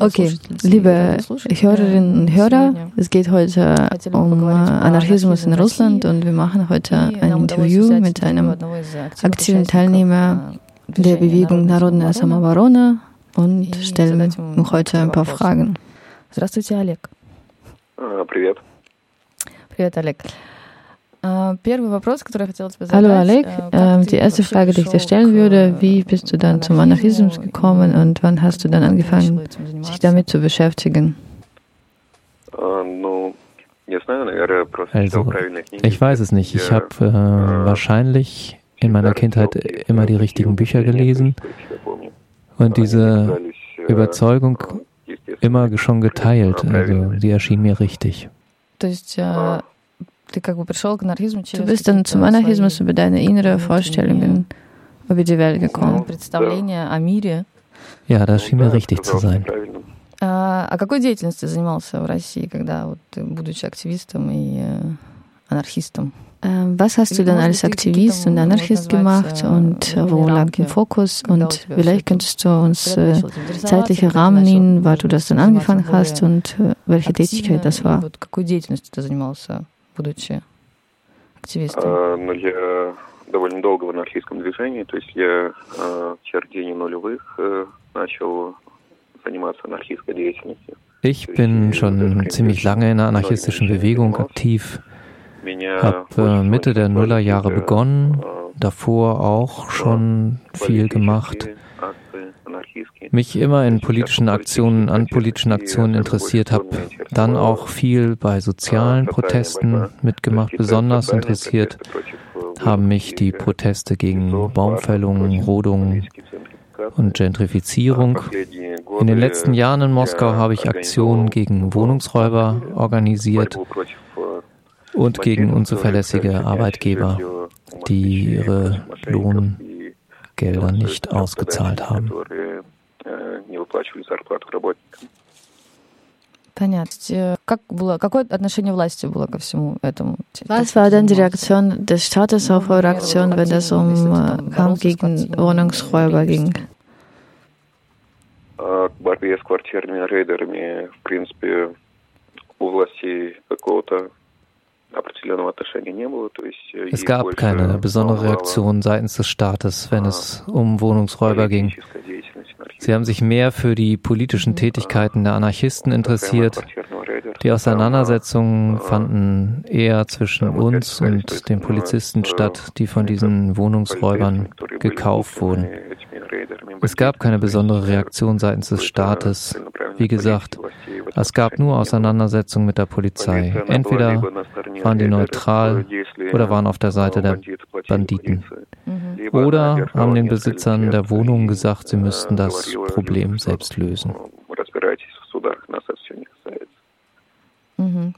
Okay, liebe Hörerinnen und Hörer, es geht heute um Anarchismus in Russland und wir machen heute ein Interview mit einem aktiven Teilnehmer der Bewegung Народная самооборона und stellen heute ein paar Fragen. Здравствуйте, Олег. Привет. Привет, Олег. Hallo Alek, die erste Frage, die ich dir stellen würde, wie bist du dann zum Anarchismus gekommen und wann hast du dann angefangen, sich damit zu beschäftigen? Also, ich weiß es nicht. Ich habe äh, wahrscheinlich in meiner Kindheit immer die richtigen Bücher gelesen und diese Überzeugung immer schon geteilt. Also die erschien mir richtig. Du bist dann zum Anarchismus über deine innere Vorstellungen über die Welt gekommen. Ja, das schien mir richtig zu sein. А какой деятельностью занимался в России, когда вот будучи активистом и анархистом? Was hast du dann als Aktivist und Anarchist gemacht und wo lag dein Fokus? Und vielleicht könntest du uns äh, zeitliche Rahmen nennen, wann du das dann angefangen hast und äh, welche Tätigkeit das war? будучи активистом? Ну, я довольно долго в анархистском движении, то есть я в середине нулевых начал заниматься анархистской деятельностью. Ich bin schon ziemlich lange in der anarchistischen Bewegung aktiv, habe Mitte der Nullerjahre begonnen, davor auch schon viel gemacht mich immer in politischen Aktionen, an politischen Aktionen interessiert habe, dann auch viel bei sozialen Protesten mitgemacht. Besonders interessiert haben mich die Proteste gegen Baumfällung, Rodung und Gentrifizierung. In den letzten Jahren in Moskau habe ich Aktionen gegen Wohnungsräuber organisiert und gegen unzuverlässige Arbeitgeber, die ihre Lohngelder nicht ausgezahlt haben не выплачивали зарплату работникам. Понятно. Как было, какое отношение власти было ко всему этому? Was war denn die Reaktion des Staates auf eure Aktion, wenn es um Kampf gegen Wohnungsräuber ging? К борьбе с квартирными рейдерами, в принципе, у властей какого-то es gab keine besondere Reaktion seitens des Staates, wenn es um Wohnungsräuber ging. Sie haben sich mehr für die politischen Tätigkeiten der Anarchisten interessiert. Die Auseinandersetzungen fanden eher zwischen uns und den Polizisten statt, die von diesen Wohnungsräubern gekauft wurden. Es gab keine besondere Reaktion seitens des Staates. Wie gesagt, es gab nur Auseinandersetzungen mit der Polizei. Entweder waren die neutral oder waren auf der Seite der Banditen. Oder haben den Besitzern der Wohnungen gesagt, sie müssten das Problem selbst lösen. Mhm,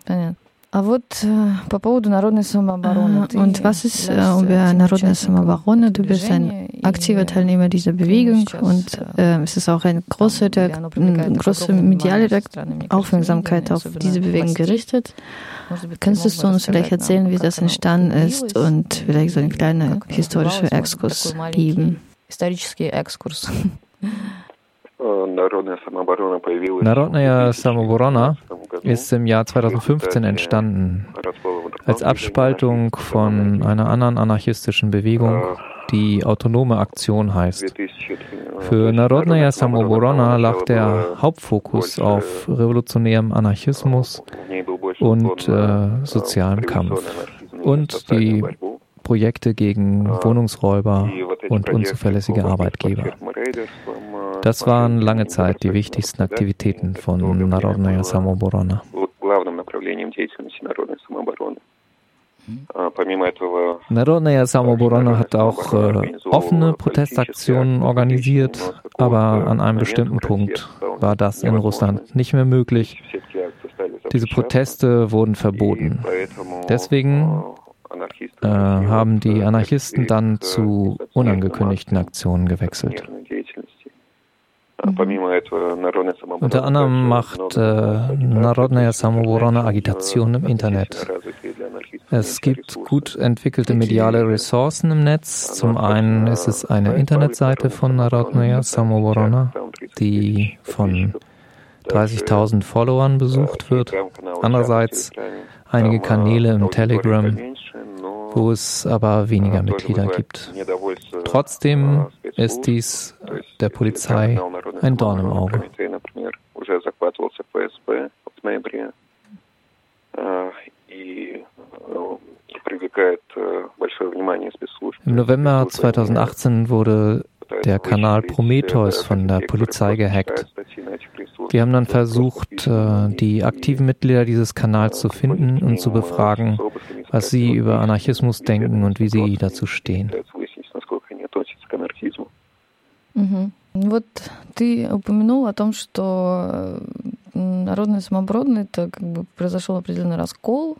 und was ist äh, über Народная самооборона? Du bist ein aktiver Teilnehmer dieser Bewegung und äh, es ist auch eine große, der, große mediale Aufmerksamkeit auf diese Bewegung gerichtet. Könntest du uns vielleicht erzählen, wie das entstanden ist und vielleicht so einen kleinen historischen Exkurs geben? Historischer Exkurs. Narodnaya Samoborona ist im Jahr 2015 entstanden, als Abspaltung von einer anderen anarchistischen Bewegung, die Autonome Aktion heißt. Für Narodnaya Samoborona lag der Hauptfokus auf revolutionärem Anarchismus und äh, sozialem Kampf. und die Projekte gegen Wohnungsräuber und unzuverlässige Arbeitgeber. Das waren lange Zeit die wichtigsten Aktivitäten von Народная самооборона. Народная самооборона hat auch äh, offene Protestaktionen organisiert, aber an einem bestimmten Punkt war das in Russland nicht mehr möglich. Diese Proteste wurden verboten. Deswegen äh, haben die Anarchisten dann zu unangekündigten Aktionen gewechselt. Mhm. Unter anderem macht äh, Narodnaya Samoborona Agitation im Internet. Es gibt gut entwickelte mediale Ressourcen im Netz. Zum einen ist es eine Internetseite von Narodnaya Samoborona, die von 30.000 Followern besucht wird. Andererseits einige Kanäle im Telegram, wo es aber weniger Mitglieder gibt. Trotzdem ist dies der Polizei ein Dorn im Auge. Im November 2018 wurde der Kanal Prometheus von der Polizei gehackt. Wir haben dann versucht, äh, die aktiven Mitglieder dieses Kanals zu finden und zu befragen, was sie über Anarchismus denken und wie sie dazu stehen. Mhm. Вот ты упомянул о том, что народный самооборон это как бы произошел определенный раскол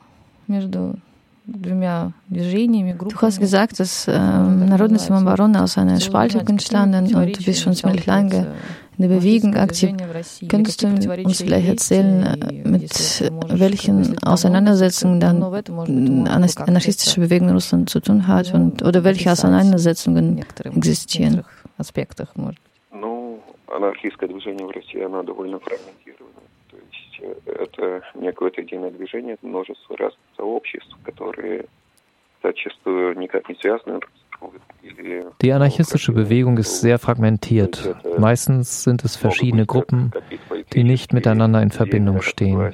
между Du hast gesagt, dass äh, Народная самооборона aus einer Spaltung entstanden und du bist schon ziemlich lange in der Bewegung aktiv. Könntest du uns vielleicht erzählen, äh, mit welchen Auseinandersetzungen dann anarchistische Bewegung in Russland zu tun hat und oder welche Auseinandersetzungen existieren? Ну, анархистское движение в России, оно довольно фрагментировано. это не какое-то единое движение, это множество разных сообществ, которые зачастую никак не связаны Die anarchistische Bewegung ist sehr fragmentiert. Meistens sind es verschiedene Gruppen, die nicht miteinander in Verbindung stehen.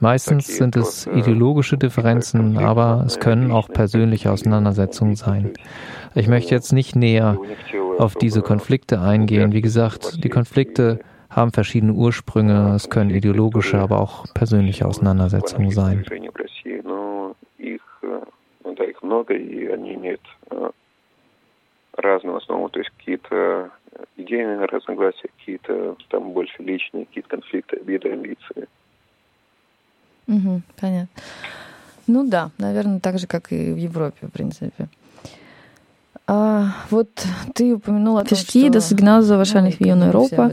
Meistens sind es ideologische Differenzen, aber es können auch persönliche Auseinandersetzungen sein. Ich möchte jetzt nicht näher auf diese Konflikte eingehen. Wie gesagt, die Konflikte haben verschiedene Ursprünge. Es können ideologische, aber auch persönliche Auseinandersetzungen sein. Разную основу, то есть какие-то идейные разногласия, какие-то там больше личные, какие-то конфликты, обиды, амбиции. Угу, понятно. Ну да, наверное, так же, как и в Европе, в принципе. Ich verstehe das genauso wahrscheinlich wie in Europa.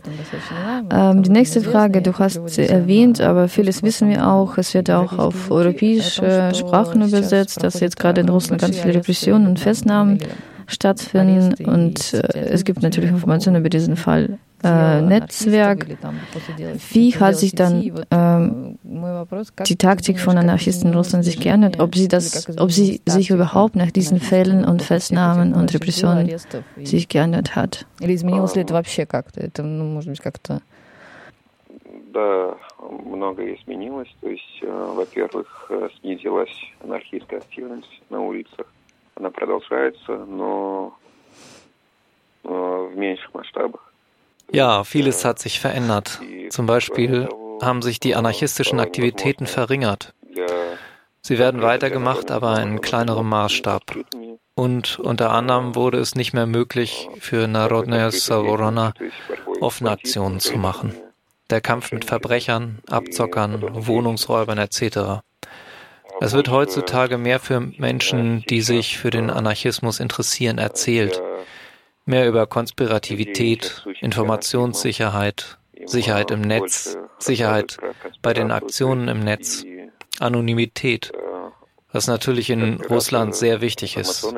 Ähm, die nächste Frage, du hast erwähnt, aber vieles wissen wir auch, es wird auch auf europäische Sprachen übersetzt, dass jetzt gerade in Russland ganz viele Repressionen und Festnahmen stattfinden und äh, es gibt natürlich Informationen über diesen Fall äh, Netzwerk. Wie hat sich dann ähm, die Taktik von Anarchisten in Russland sich geändert? Ob sie, das, ob sie sich überhaupt nach diesen Fällen und Festnahmen und Repressionen sich geändert hat? Да, многое изменилось. То есть, во-первых, снизилась анархистская активность на улицах. Она продолжается, но в меньших масштабах. Ja, vieles hat sich verändert. Zum Beispiel haben sich die anarchistischen Aktivitäten verringert. Sie werden weitergemacht, aber in kleinerem Maßstab. Und unter anderem wurde es nicht mehr möglich, für Narodnaya Savorona offene Aktionen zu machen. Der Kampf mit Verbrechern, Abzockern, Wohnungsräubern etc. Es wird heutzutage mehr für Menschen, die sich für den Anarchismus interessieren, erzählt mehr über Konspirativität, Informationssicherheit, Sicherheit im Netz, Sicherheit bei den Aktionen im Netz, Anonymität, was natürlich in Russland sehr wichtig ist.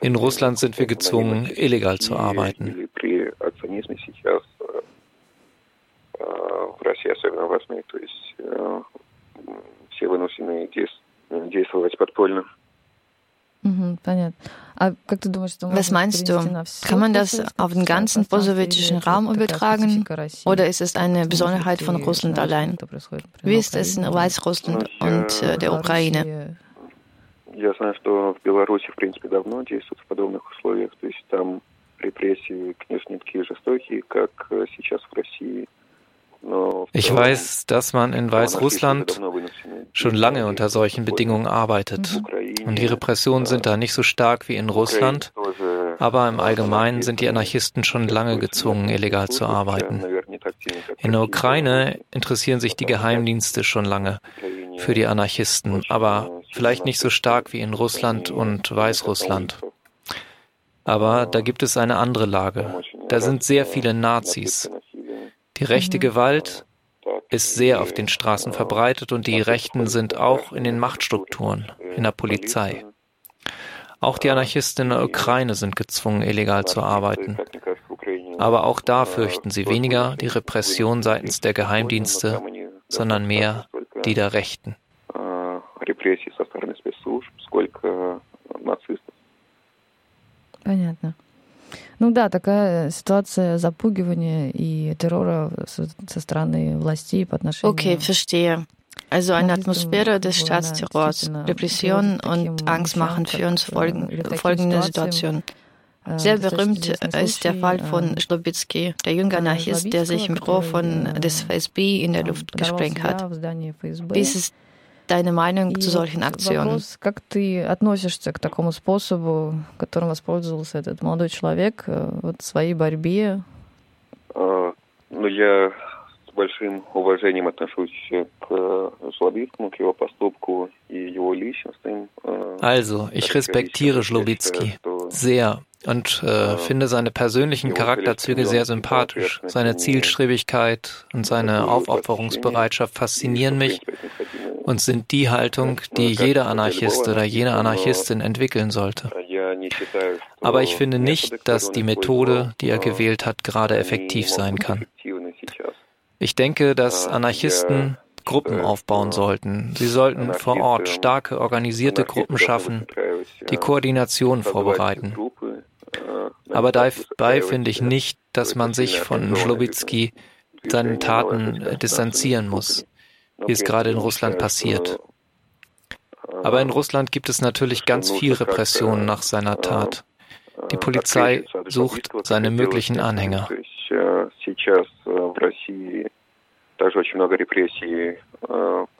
In Russland sind wir gezwungen, illegal zu arbeiten. все Was meinst du? Kann man das auf den ganzen postsowjetischen Raum übertragen oder ist es eine Besonderheit von Russland allein? Wie ist es in Weißrussland und äh, der Ukraine? Я знаю, что в Беларуси, в принципе, давно действуют в подобных условиях. То есть там репрессии, конечно, не такие жестокие, как сейчас в России. Ich weiß, dass man in Weißrussland schon lange unter solchen Bedingungen arbeitet. Und die Repressionen sind da nicht so stark wie in Russland, aber im Allgemeinen sind die Anarchisten schon lange gezwungen, illegal zu arbeiten. In der Ukraine interessieren sich die Geheimdienste schon lange für die Anarchisten, aber vielleicht nicht so stark wie in Russland und Weißrussland. Aber da gibt es eine andere Lage. Da sind sehr viele Nazis. Die rechte Gewalt ist sehr auf den Straßen verbreitet und die Rechten sind auch in den Machtstrukturen, in der Polizei. Auch die Anarchisten in der Ukraine sind gezwungen, illegal zu arbeiten. Aber auch da fürchten sie weniger die Repression seitens der Geheimdienste, sondern mehr die der Rechten. Понятно. Ну да, такая ситуация запугивания и террора со, со стороны властей по отношению... Okay, verstehe. Also eine Atmosphäre des Staatsterrors, Repression und Angstmachen für uns folgen, folgende Situation. Sehr berühmt ist der Fall von Slobitsky, der junge Anarchist, der sich im Büro von des FSB in der Luft gesprengt hat. Wie ist es deine Meinung zu solchen Aktionen? Как ты относишься к такому способу, которым воспользовался этот молодой человек в своей борьбе? Ну, я с большим уважением отношусь к Жлобицкому, к его поступку и его личностным. Also, ich respektiere Schlobitsky sehr und äh, finde seine persönlichen Charakterzüge sehr sympathisch. Seine Zielstrebigkeit und seine Aufopferungsbereitschaft faszinieren mich und sind die Haltung, die jeder Anarchist oder jene Anarchistin entwickeln sollte. Aber ich finde nicht, dass die Methode, die er gewählt hat, gerade effektiv sein kann. Ich denke, dass Anarchisten Gruppen aufbauen sollten. Sie sollten vor Ort starke, organisierte Gruppen schaffen, die Koordination vorbereiten. Aber dabei finde ich nicht, dass man sich von Schlobitzky seinen Taten distanzieren muss wie es gerade in Russland passiert. Aber in Russland gibt es natürlich ganz viel Repression nach seiner Tat. Die Polizei sucht seine möglichen Anhänger. также очень много репрессий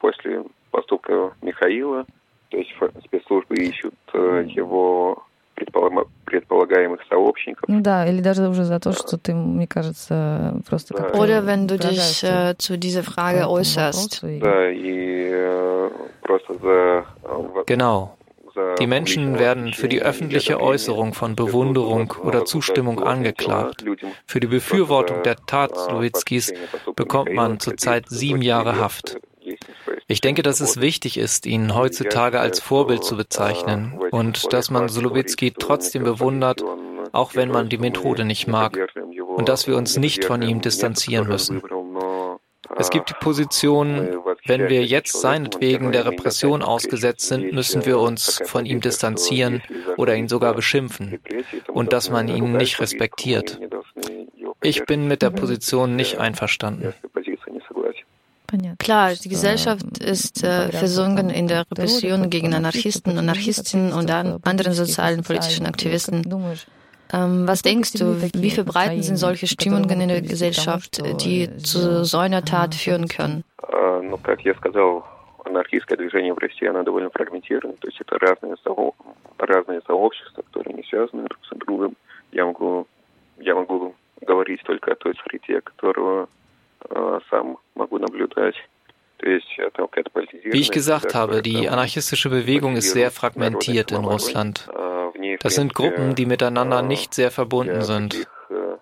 после поступка Михаила. То есть спецслужбы ищут его предполагаемых сообщников. Ну да, или даже уже за то, что ты, мне кажется, просто как Oder wenn du dich äh, zu dieser Frage äußerst. Да, и äh, просто за... Genau. Die Menschen werden für die öffentliche Äußerung von Bewunderung oder Zustimmung angeklagt. Für die Befürwortung der Tat Slowitzkis bekommt man zurzeit sieben Jahre Haft. Ich denke, dass es wichtig ist, ihn heutzutage als Vorbild zu bezeichnen und dass man Solowitzki trotzdem bewundert, auch wenn man die Methode nicht mag und dass wir uns nicht von ihm distanzieren müssen. Es gibt die Position, wenn wir jetzt seinetwegen der Repression ausgesetzt sind, müssen wir uns von ihm distanzieren oder ihn sogar beschimpfen und dass man ihn nicht respektiert. Ich bin mit der Position nicht einverstanden. Klar, die Gesellschaft ist äh, versunken in der Repression gegen Anarchisten, Anarchistinnen und an anderen sozialen politischen Aktivisten. Ähm, was denkst du, wie verbreiten sind solche Stimmungen in der Gesellschaft, die zu so einer Tat führen können? анархистское движение в России, оно довольно фрагментировано, то есть это разные, разные сообщества, которые не связаны друг с другом. Я могу, я могу говорить только о той среде, которую сам могу наблюдать. Wie ich gesagt habe, die anarchistische Bewegung ist sehr fragmentiert in Russland. Das sind Gruppen, die miteinander nicht sehr verbunden sind.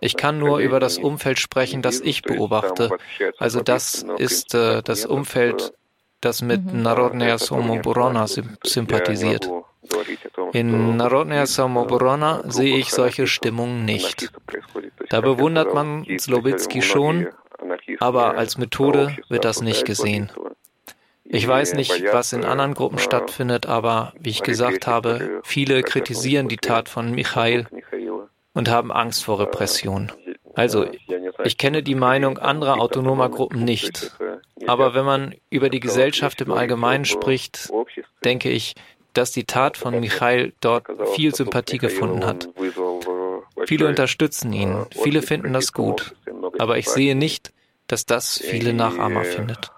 Ich kann nur über das Umfeld sprechen, das ich beobachte. Also das ist äh, das Umfeld, das mit Narodnaya Samoborona sympathisiert. In Narodnaya Samoborona sehe ich solche Stimmungen nicht. Da bewundert man Slobitsky schon, aber als Methode wird das nicht gesehen. Ich weiß nicht, was in anderen Gruppen stattfindet, aber wie ich gesagt habe, viele kritisieren die Tat von Michail und haben Angst vor Repression. Also, ich kenne die Meinung anderer autonomer Gruppen nicht. Aber wenn man über die Gesellschaft im Allgemeinen spricht, denke ich, dass die Tat von Michail dort viel Sympathie gefunden hat. Viele unterstützen ihn, viele finden das gut. Aber ich sehe nicht, dass das viele Nachahmer findet.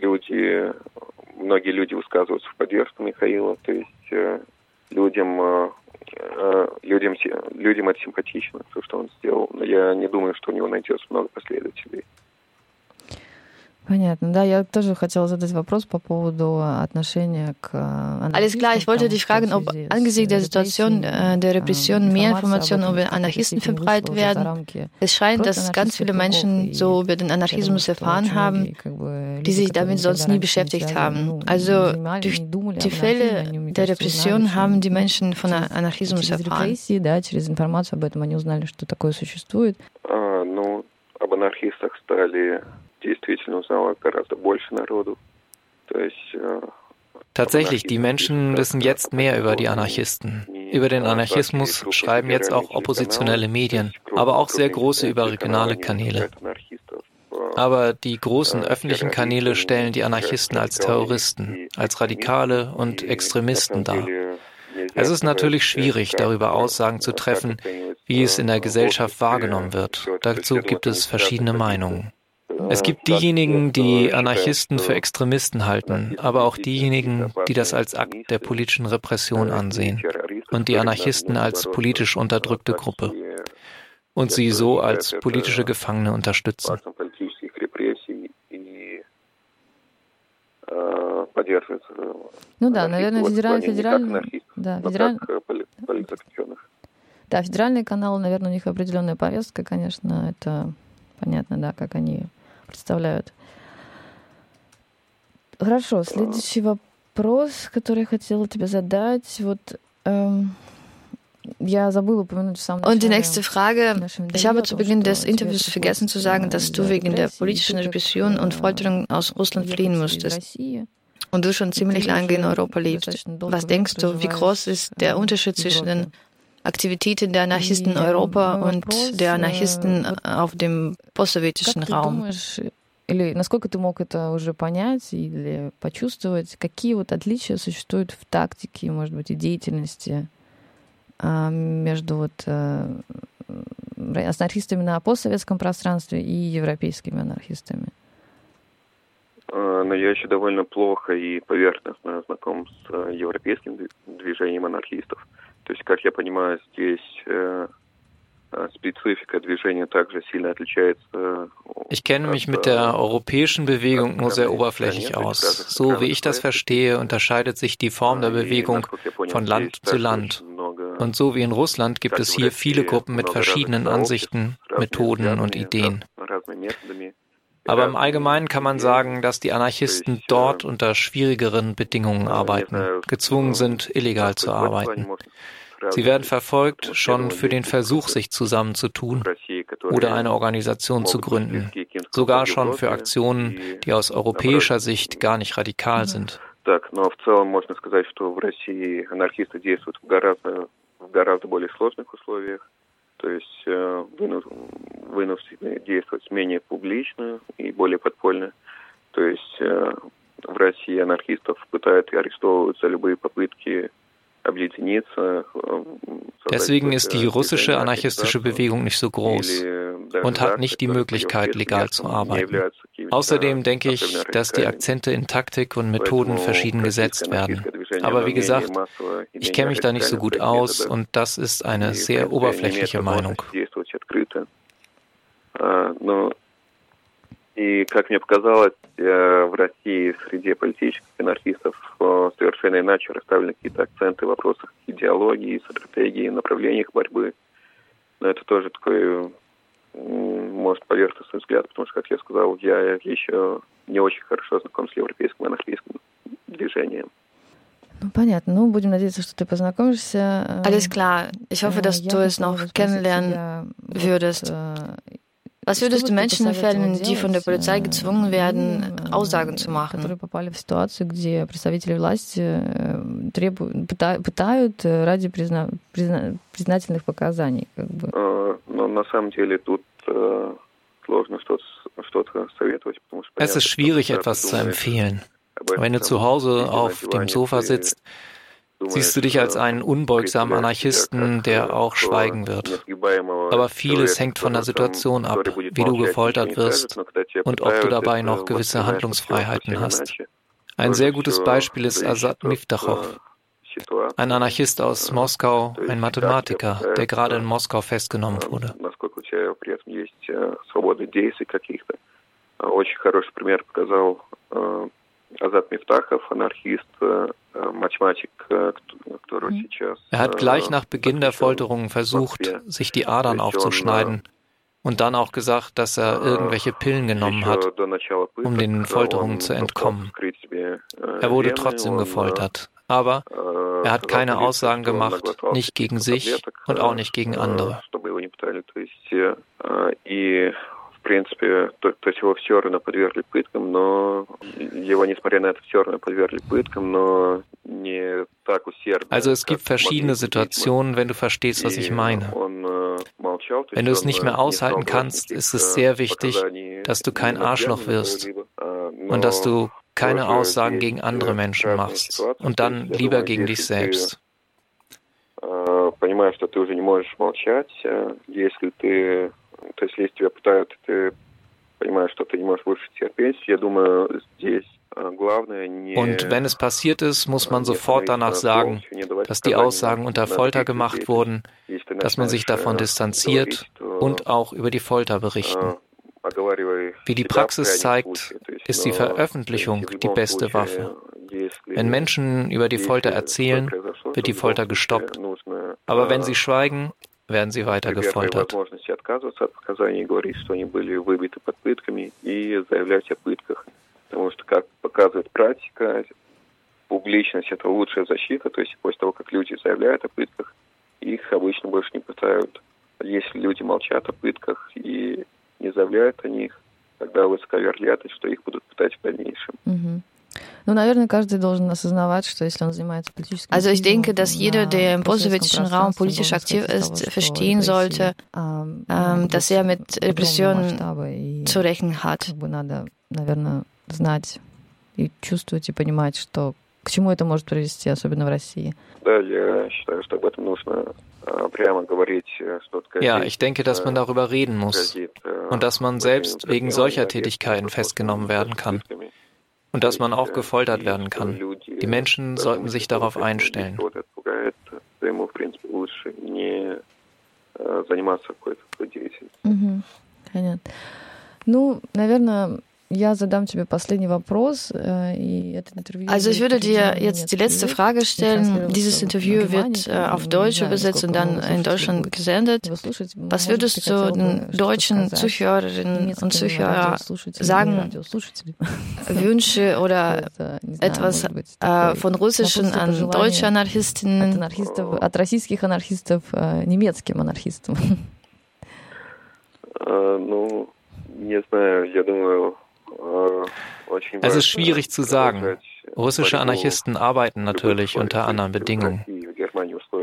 Люди, многие люди высказываются в поддержку Михаила, то есть людям, людям, людям это симпатично, то, что он сделал. Но я не думаю, что у него найдется много последователей. Понятно. Да, я тоже хотела задать вопрос по поводу отношения к Alles klar, ich wollte dich fragen, ob angesichts der Situation der Repression mehr Informationen über Anarchisten verbreitet werden. Es scheint, dass ganz viele Menschen so über den Anarchismus erfahren haben, die sich damit sonst nie beschäftigt haben. Also durch die Fälle der Repression haben die Menschen von Anarchismus erfahren. Да, через информацию об этом они узнали, что такое существует. Ну, об анархистах стали действительно узнало гораздо больше народу. То есть Tatsächlich, die Menschen wissen jetzt mehr über die Anarchisten. Über den Anarchismus schreiben jetzt auch oppositionelle Medien, aber auch sehr große überregionale Kanäle. Aber die großen öffentlichen Kanäle stellen die Anarchisten als Terroristen, als Radikale und Extremisten dar. Es ist natürlich schwierig, darüber Aussagen zu treffen, wie es in der Gesellschaft wahrgenommen wird. Dazu gibt es verschiedene Meinungen. Es gibt diejenigen, die Anarchisten für Extremisten halten, aber auch diejenigen, die das als Akt der politischen Repression ansehen und die Anarchisten als politisch unterdrückte Gruppe und sie so als politische Gefangene unterstützen. Ну да, наверное, федеральный, федеральный, да, федеральный, да, федеральные каналы, наверное, у них определенная повестка, конечно, это понятно, да, как они представляют. Хорошо, следующий вопрос, который я хотела тебе задать. Вот ähm, Und die nächste Frage. Ich habe zu Beginn des Interviews vergessen zu sagen, dass du wegen der politischen Repression und Folterung aus Russland fliehen musstest. Und du schon ziemlich lange in Europa lebst. Was denkst du, wie groß ist der Unterschied zwischen den Aktivitäten der Anarchisten in Europa und der Anarchisten auf dem postsowjetischen Raum? Или насколько ты мог это уже понять или почувствовать? Какие вот отличия существуют в тактике, может быть, и деятельности между вот анархистами на постсоветском пространстве и европейскими анархистами? Но я еще довольно плохо и поверхностно знаком с европейским движением анархистов. То есть, как я понимаю, здесь Ich kenne mich mit der europäischen Bewegung nur sehr oberflächlich aus. So wie ich das verstehe, unterscheidet sich die Form der Bewegung von Land zu Land. Und so wie in Russland gibt es hier viele Gruppen mit verschiedenen Ansichten, Methoden und Ideen. Aber im Allgemeinen kann man sagen, dass die Anarchisten dort unter schwierigeren Bedingungen arbeiten, gezwungen sind, illegal zu arbeiten. Sie werden verfolgt schon für den Versuch, sich zusammenzutun oder eine Organisation zu gründen, sogar schon für Aktionen, die aus europäischer Sicht gar nicht radikal sind. Так, но в целом можно сказать, что в России анархисты действуют в гораздо, в гораздо более сложных условиях, то есть э, вынуждены действовать менее публично и более подпольно. То есть э, в России анархистов пытают и арестовывают за любые попытки Deswegen ist die russische anarchistische Bewegung nicht so groß und hat nicht die Möglichkeit, legal zu arbeiten. Außerdem denke ich, dass die Akzente in Taktik und Methoden verschieden gesetzt werden. Aber wie gesagt, ich kenne mich da nicht so gut aus und das ist eine sehr oberflächliche Meinung. И, как мне показалось, э, в России среди политических анархистов э, совершенно иначе расставлены какие-то акценты в вопросах идеологии, стратегии, направлениях борьбы. Но это тоже такой, может, поверхностный взгляд, потому что, как я сказал, я еще не очень хорошо знаком с европейским анархистским движением. Ну, понятно. Ну, будем надеяться, что ты познакомишься. Alles klar. Ich hoffe, dass du es noch kennenlernen würdest. Was würdest du Menschen empfehlen, die von der Polizei gezwungen werden, Aussagen zu machen? Которые попали в ситуацию, где представители власти требуют, пытают ради призна, призна, признательных показаний. Как бы. Но на самом деле тут сложно что-то советовать, потому что... Es ist schwierig, etwas zu empfehlen. Wenn du zu Hause auf dem Sofa sitzt, siehst du dich als einen unbeugsamen Anarchisten, der auch schweigen wird. Aber vieles hängt von der Situation ab, wie du gefoltert wirst und ob du dabei noch gewisse Handlungsfreiheiten hast. Ein sehr gutes Beispiel ist Asad Miftachow, ein Anarchist aus Moskau, ein Mathematiker, der gerade in Moskau festgenommen wurde. Очень хороший пример показал Азат Мифтахов, анархист, Mathematik, который сейчас... Er hat gleich nach Beginn der Folterungen versucht, sich die Adern aufzuschneiden und dann auch gesagt, dass er irgendwelche Pillen genommen hat, um den Folterungen zu entkommen. Er wurde trotzdem gefoltert, aber er hat keine Aussagen gemacht, nicht gegen sich und auch nicht gegen andere. в принципе, то, то есть его все равно подвергли пыткам, но его, несмотря на это, все равно подвергли пыткам, но не так усердно. Also es gibt verschiedene Situationen, wenn du verstehst, was ich meine. Wenn du es nicht mehr aushalten kannst, ist es sehr wichtig, dass du kein Arschloch wirst und dass du keine Aussagen gegen andere Menschen machst und dann lieber gegen dich selbst. Понимаешь, что ты уже не можешь молчать, если ты, то есть если тебя пытают, ты понимаешь, что ты не можешь больше терпеть. Я думаю, здесь und wenn es passiert ist, muss man sofort danach sagen, dass die Aussagen unter Folter gemacht wurden, dass man sich davon distanziert und auch über die Folter berichten. Wie die Praxis zeigt, ist die Veröffentlichung die beste Waffe. Wenn Menschen über die Folter erzählen, wird die Folter gestoppt. Aber wenn sie schweigen, werden sie weiter gefoltert. Потому что, как показывает практика, публичность – это лучшая защита. То есть после того, как люди заявляют о пытках, их обычно больше не пытают. Если люди молчат о пытках и не заявляют о них, тогда высока вероятность, что их будут пытать в дальнейшем. Угу. Ну, наверное, каждый должен осознавать, что если он занимается политическим Also ich denke, dass jeder, der im postsowjetischen Raum politisch aktiv ist, verstehen sollte, ähm, dass er mit Repressionen zu rechnen hat. Надо, наверное, знать и чувствовать и понимать, что к чему это может привести, особенно в России. Да, я считаю, что об этом нужно Ja, ich denke, dass man darüber reden muss und dass man selbst wegen solcher Tätigkeiten festgenommen werden kann und dass man auch gefoltert werden kann. Die Menschen sollten sich darauf einstellen. Mhm. Ну, наверное, Also ich würde dir jetzt die letzte Frage stellen. Dieses Interview wird äh, auf Deutsch übersetzt und dann in Deutschland gesendet. Was würdest du den deutschen Zuhörerinnen und Zuhörern sagen? Wünsche oder etwas äh, von russischen an deutsche Anarchistinnen? От российских анархистов немецким анархистам. Ну, не знаю, я думаю, es ist schwierig zu sagen. Russische Anarchisten arbeiten natürlich unter anderen Bedingungen.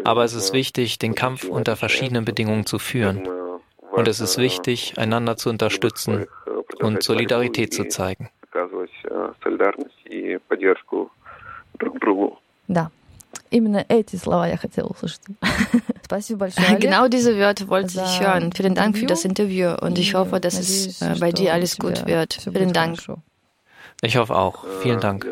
Aber es ist wichtig, den Kampf unter verschiedenen Bedingungen zu führen. Und es ist wichtig, einander zu unterstützen und Solidarität zu zeigen. Да, именно эти слова я хотела услышать. Genau diese Wörter wollte ich hören. Vielen Dank für das Interview und ich hoffe, dass es äh, bei dir alles gut wird. Vielen Dank. Ich hoffe auch. Vielen Dank.